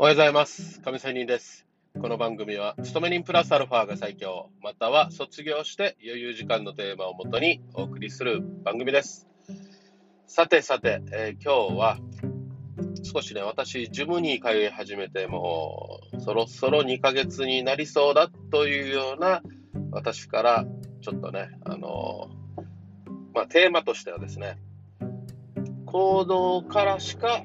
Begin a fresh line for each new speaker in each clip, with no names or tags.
おはようございます。亀仙人です。この番組は、勤め人プラスアルファが最強、または卒業して余裕時間のテーマをもとにお送りする番組です。さてさて、えー今日は、少しね、私、ジムに通い始めて、もう、そろそろ2ヶ月になりそうだというような、私から、ちょっとね、あのーまあ、テーマとしてはですね、行動からしか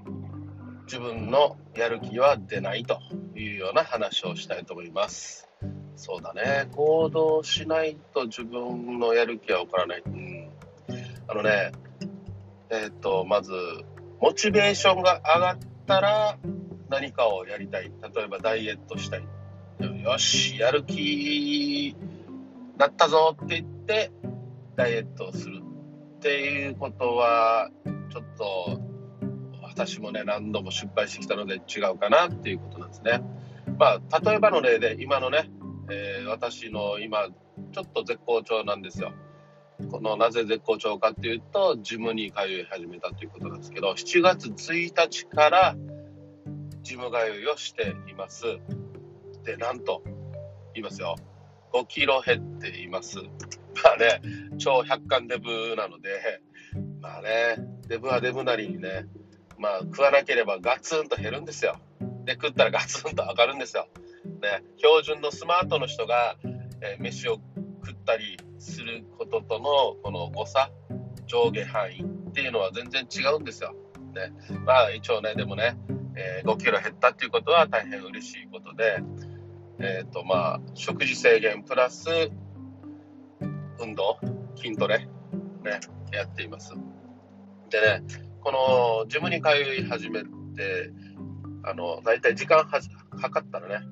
自分のやる気は出ないというような話をしたいと思います。そうだね、行動しないと自分のやる気は起こらない。うん、あのね、えっ、と、まず、モチベーションが上がったら何かをやりたい。例えばダイエットしたい。よし、やる気だったぞって言って、ダイエットをするっていうことは、ちょっと私もね、何度も失敗してきたので違うかなっていうことなんですね。まあ、例えばの例で、今のね、えー私の今、ちょっと絶好調なんですよ。このなぜ絶好調かっていうと、ジムに通い始めたということなんですけど、7月1日からジム通いをしています。で、なんと、言いますよ。5キロ減っています。まあね、超百貫デブなので、まあね、デブはデブなりにね、まあ食わなければガツンと減るんですよ。で、食ったらガツンと上がるんですよ。ね、標準のスマートの人が、えー飯を食ったりすることとのこの誤差、上下範囲っていうのは全然違うんですよ。ね、まあ一応ね、でもね、えー5キロ減ったっていうことは大変嬉しいことで、えっ、とまあ食事制限プラス運動、筋トレ、ね、やっています。でね、このジムに通い始めて、あの、だいたい時間はじ測ったらね、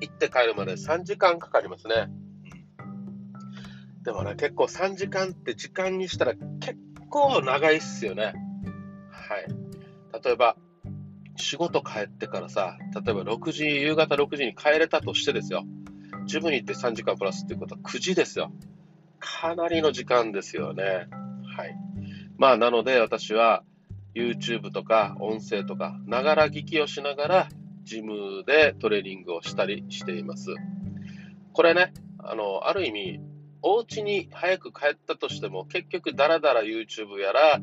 行って帰るまで3時間かかりますね。でもね、結構3時間って時間にしたら結構長いっすよね。はい。例えば、仕事帰ってからさ、例えば6時、夕方6時に帰れたとしてですよ。ジムに行って3時間プラスっていうことは9時ですよ。かなりの時間ですよね。はい。まあ、なので私は YouTube とか音声とか、ながら聞きをしながら、ジムでトレーニングをしたりしています。これね、あの、ある意味、お家に早く帰ったとしても、結局だらだら YouTube やら、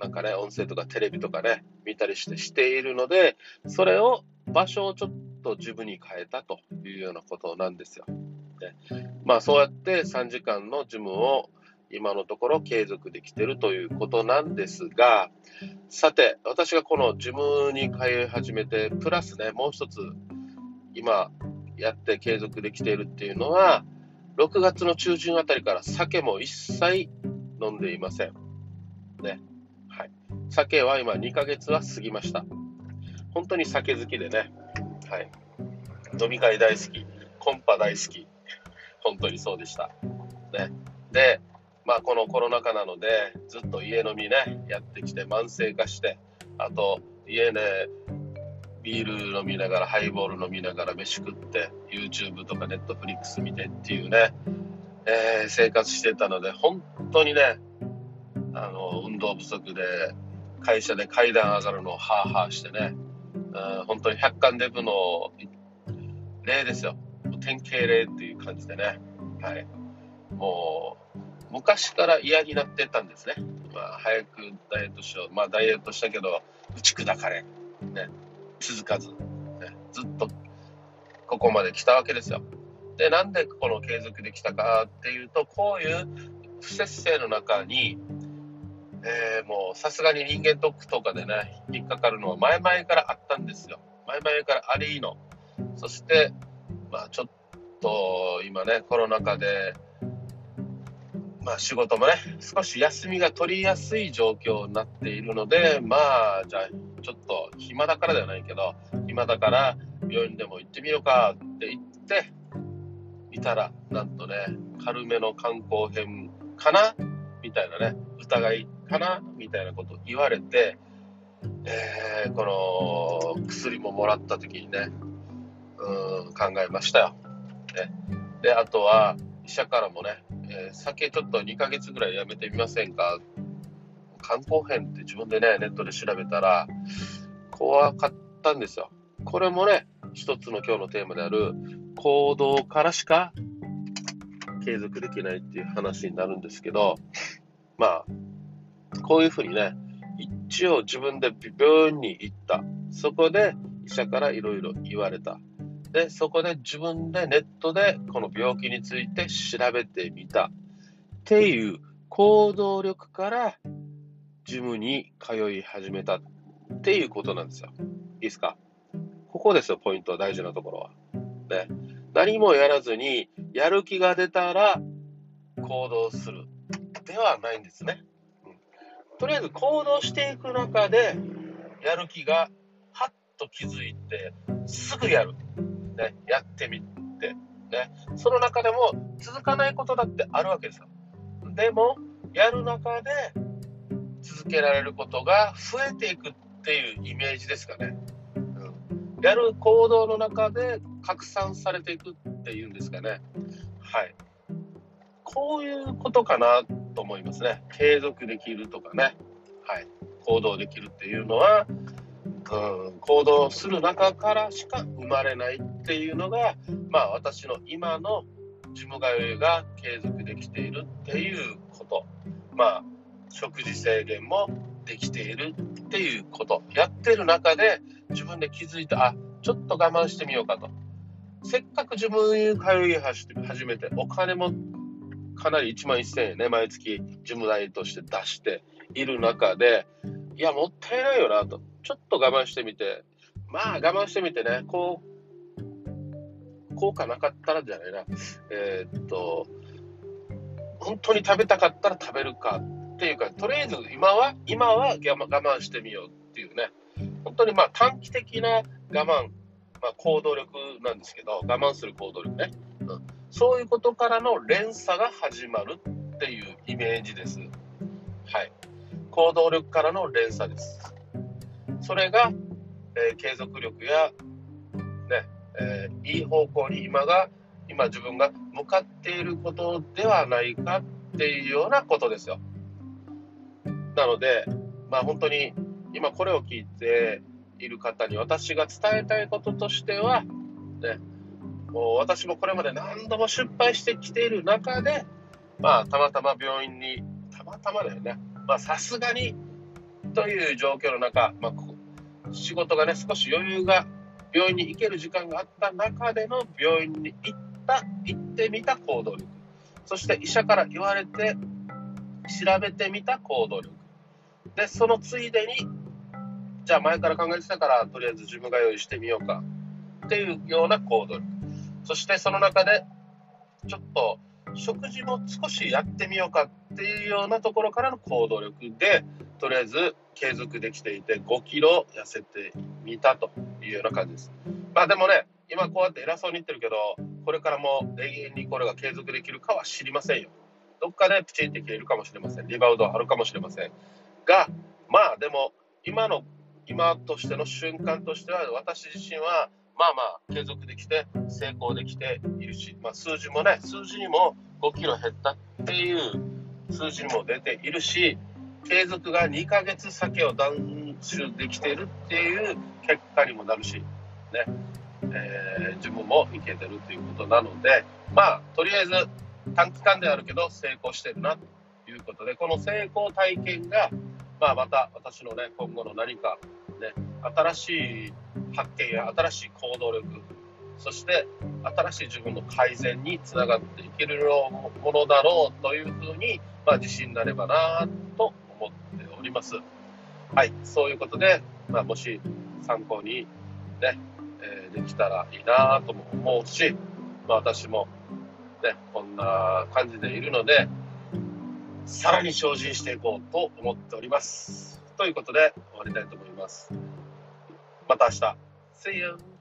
なんかね、音声とかテレビとかね、見たりしてしているので、それを、場所をちょっと自分に変えたというようなことなんですよ。ね、まあそうやって3時間のジムを今のところ継続できてるということなんですが、さて、私がこのジムに通い始めて、プラスね、もう一つ、今やって継続できているっていうのは、6月の中旬あたりから酒も一切飲んでいません。ね。はい。酒は今2ヶ月は過ぎました。本当に酒好きでね。はい。飲み会大好き。コンパ大好き。本当にそうでした。ね。で、まあこのコロナ禍なので、ずっと家飲みね、やってきて慢性化して、あと家ね、ビール飲みながら、ハイボール飲みながら飯食って、YouTube とか Netflix 見てっていうね、えー生活してたので、本当にね、あの、運動不足で、会社で階段上がるのをハーハーしてね、うん本当に百貫デブの例ですよ。典型例っていう感じでね、はい。もう、昔から嫌になってたんですね。まあ、早くダイエットしよう。まあ、ダイエットしたけど、打ち砕かれ、ね、続かず、ね、ずっとここまで来たわけですよ。で、なんでこの継続できたかっていうと、こういう不節制の中に、えーもうさすがに人間ドックとかでね、引っかかるのは前々からあったんですよ。前々からありの。そして、まあちょっと今ね、コロナ禍で、まあ仕事もね、少し休みが取りやすい状況になっているので、まあじゃあちょっと暇だからではないけど、暇だから病院でも行ってみようかって言って、見たら、なんとね、軽めの観光編かなみたいなね、疑いかなみたいなこと言われて、えーこの薬ももらった時にね、うん、考えましたよ。ね、で、あとは、医者からもね、えー酒ちょっと2ヶ月ぐらいやめてみませんか？肝硬変って自分でね、ネットで調べたら、怖かったんですよ。これもね、一つの今日のテーマである行動からしか継続できないっていう話になるんですけど、まあ、こういうふうにね、一応自分で病院に行った。そこで医者からいろいろ言われた。で、そこで自分でネットでこの病気について調べてみた。っていう行動力からジムに通い始めたっていうことなんですよ。いいですか？ここですよ、ポイント大事なところは。ね。何もやらずに、やる気が出たら行動する。ではないんですね。うん、とりあえず行動していく中で、やる気がはっと気づいて、すぐやる。ね。やってみて。ね。その中でも続かないことだってあるわけですよ。でも、やる中で続けられることが増えていくっていうイメージですかね。うん、やる行動の中で拡散されていくっていうんですかね。はい。こういうことかなと思いますね。継続できるとかね。はい。行動できるっていうのは、うん、行動する中からしか生まれないっていうのが、まあ私の今のジム通いが継続できているっていうこと。まあ、食事制限もできているっていうこと。やってる中で自分で気づいた、あ、ちょっと我慢してみようかと。せっかく自分通い始めて、お金もかなり1万1000円ね、毎月事務代として出している中で、いや、もったいないよなと。ちょっと我慢してみて、まあ我慢してみてね、こう、効果なかったらじゃないな。えー、っと、本当に食べたかったら食べるかっていうか、とりあえず今は、今は我慢してみようっていうね。本当にまあ短期的な我慢まあ、行動力なんですけど、我慢する行動力ね、うん。そういうことからの連鎖が始まるっていうイメージです。はい。行動力からの連鎖です。それが、えー、継続力や、ね、えー、いい方向に今が、今自分が向かっていることではないかっていうようなことですよ。なので、まあ本当に今これを聞いて、いる方に私が伝えたいこととしては、ね、もう私もこれまで何度も失敗してきている中で、まあ、たまたま病院に、たまたまだよね、まあ、さすがにという状況の中、まあ、仕事がね、少し余裕が、病院に行ける時間があった中での病院に行った、行ってみた行動力。そして医者から言われて、調べてみた行動力。で、そのついでにじゃあ前から考えてたから、とりあえず自分が用意してみようかっていうような行動力。そしてその中で、ちょっと食事も少しやってみようかっていうようなところからの行動力で、とりあえず継続できていて5キロ痩せてみたというような感じです。まあでもね、今こうやって偉そうに言ってるけど、これからも永遠にこれが継続できるかは知りませんよ。どっかでプチンって切れるかもしれません。リバウンドはあるかもしれません。が、まあでも、今の今としての瞬間としては、私自身は、まあまあ、継続できて、成功できているし、まあ、数字もね、数字にも5キロ減ったっていう数字にも出ているし、継続が2ヶ月先を断酒できているっていう結果にもなるし、ね、えー、自分もいけてるということなので、まあ、とりあえず短期間であるけど成功してるなということで、この成功体験が、まあ、また私のね、今後の何か、新しい発見や新しい行動力、そして新しい自分の改善につながっていけるものだろうというふうに、まあ、自信になればなと思っております。はい、そういうことで、まあ、もし参考にね、えー、できたらいいなとも思うし、まあ、私もね、こんな感じでいるので、さらに精進していこうと思っております。ということで終わりたいと思います。また明日。See you!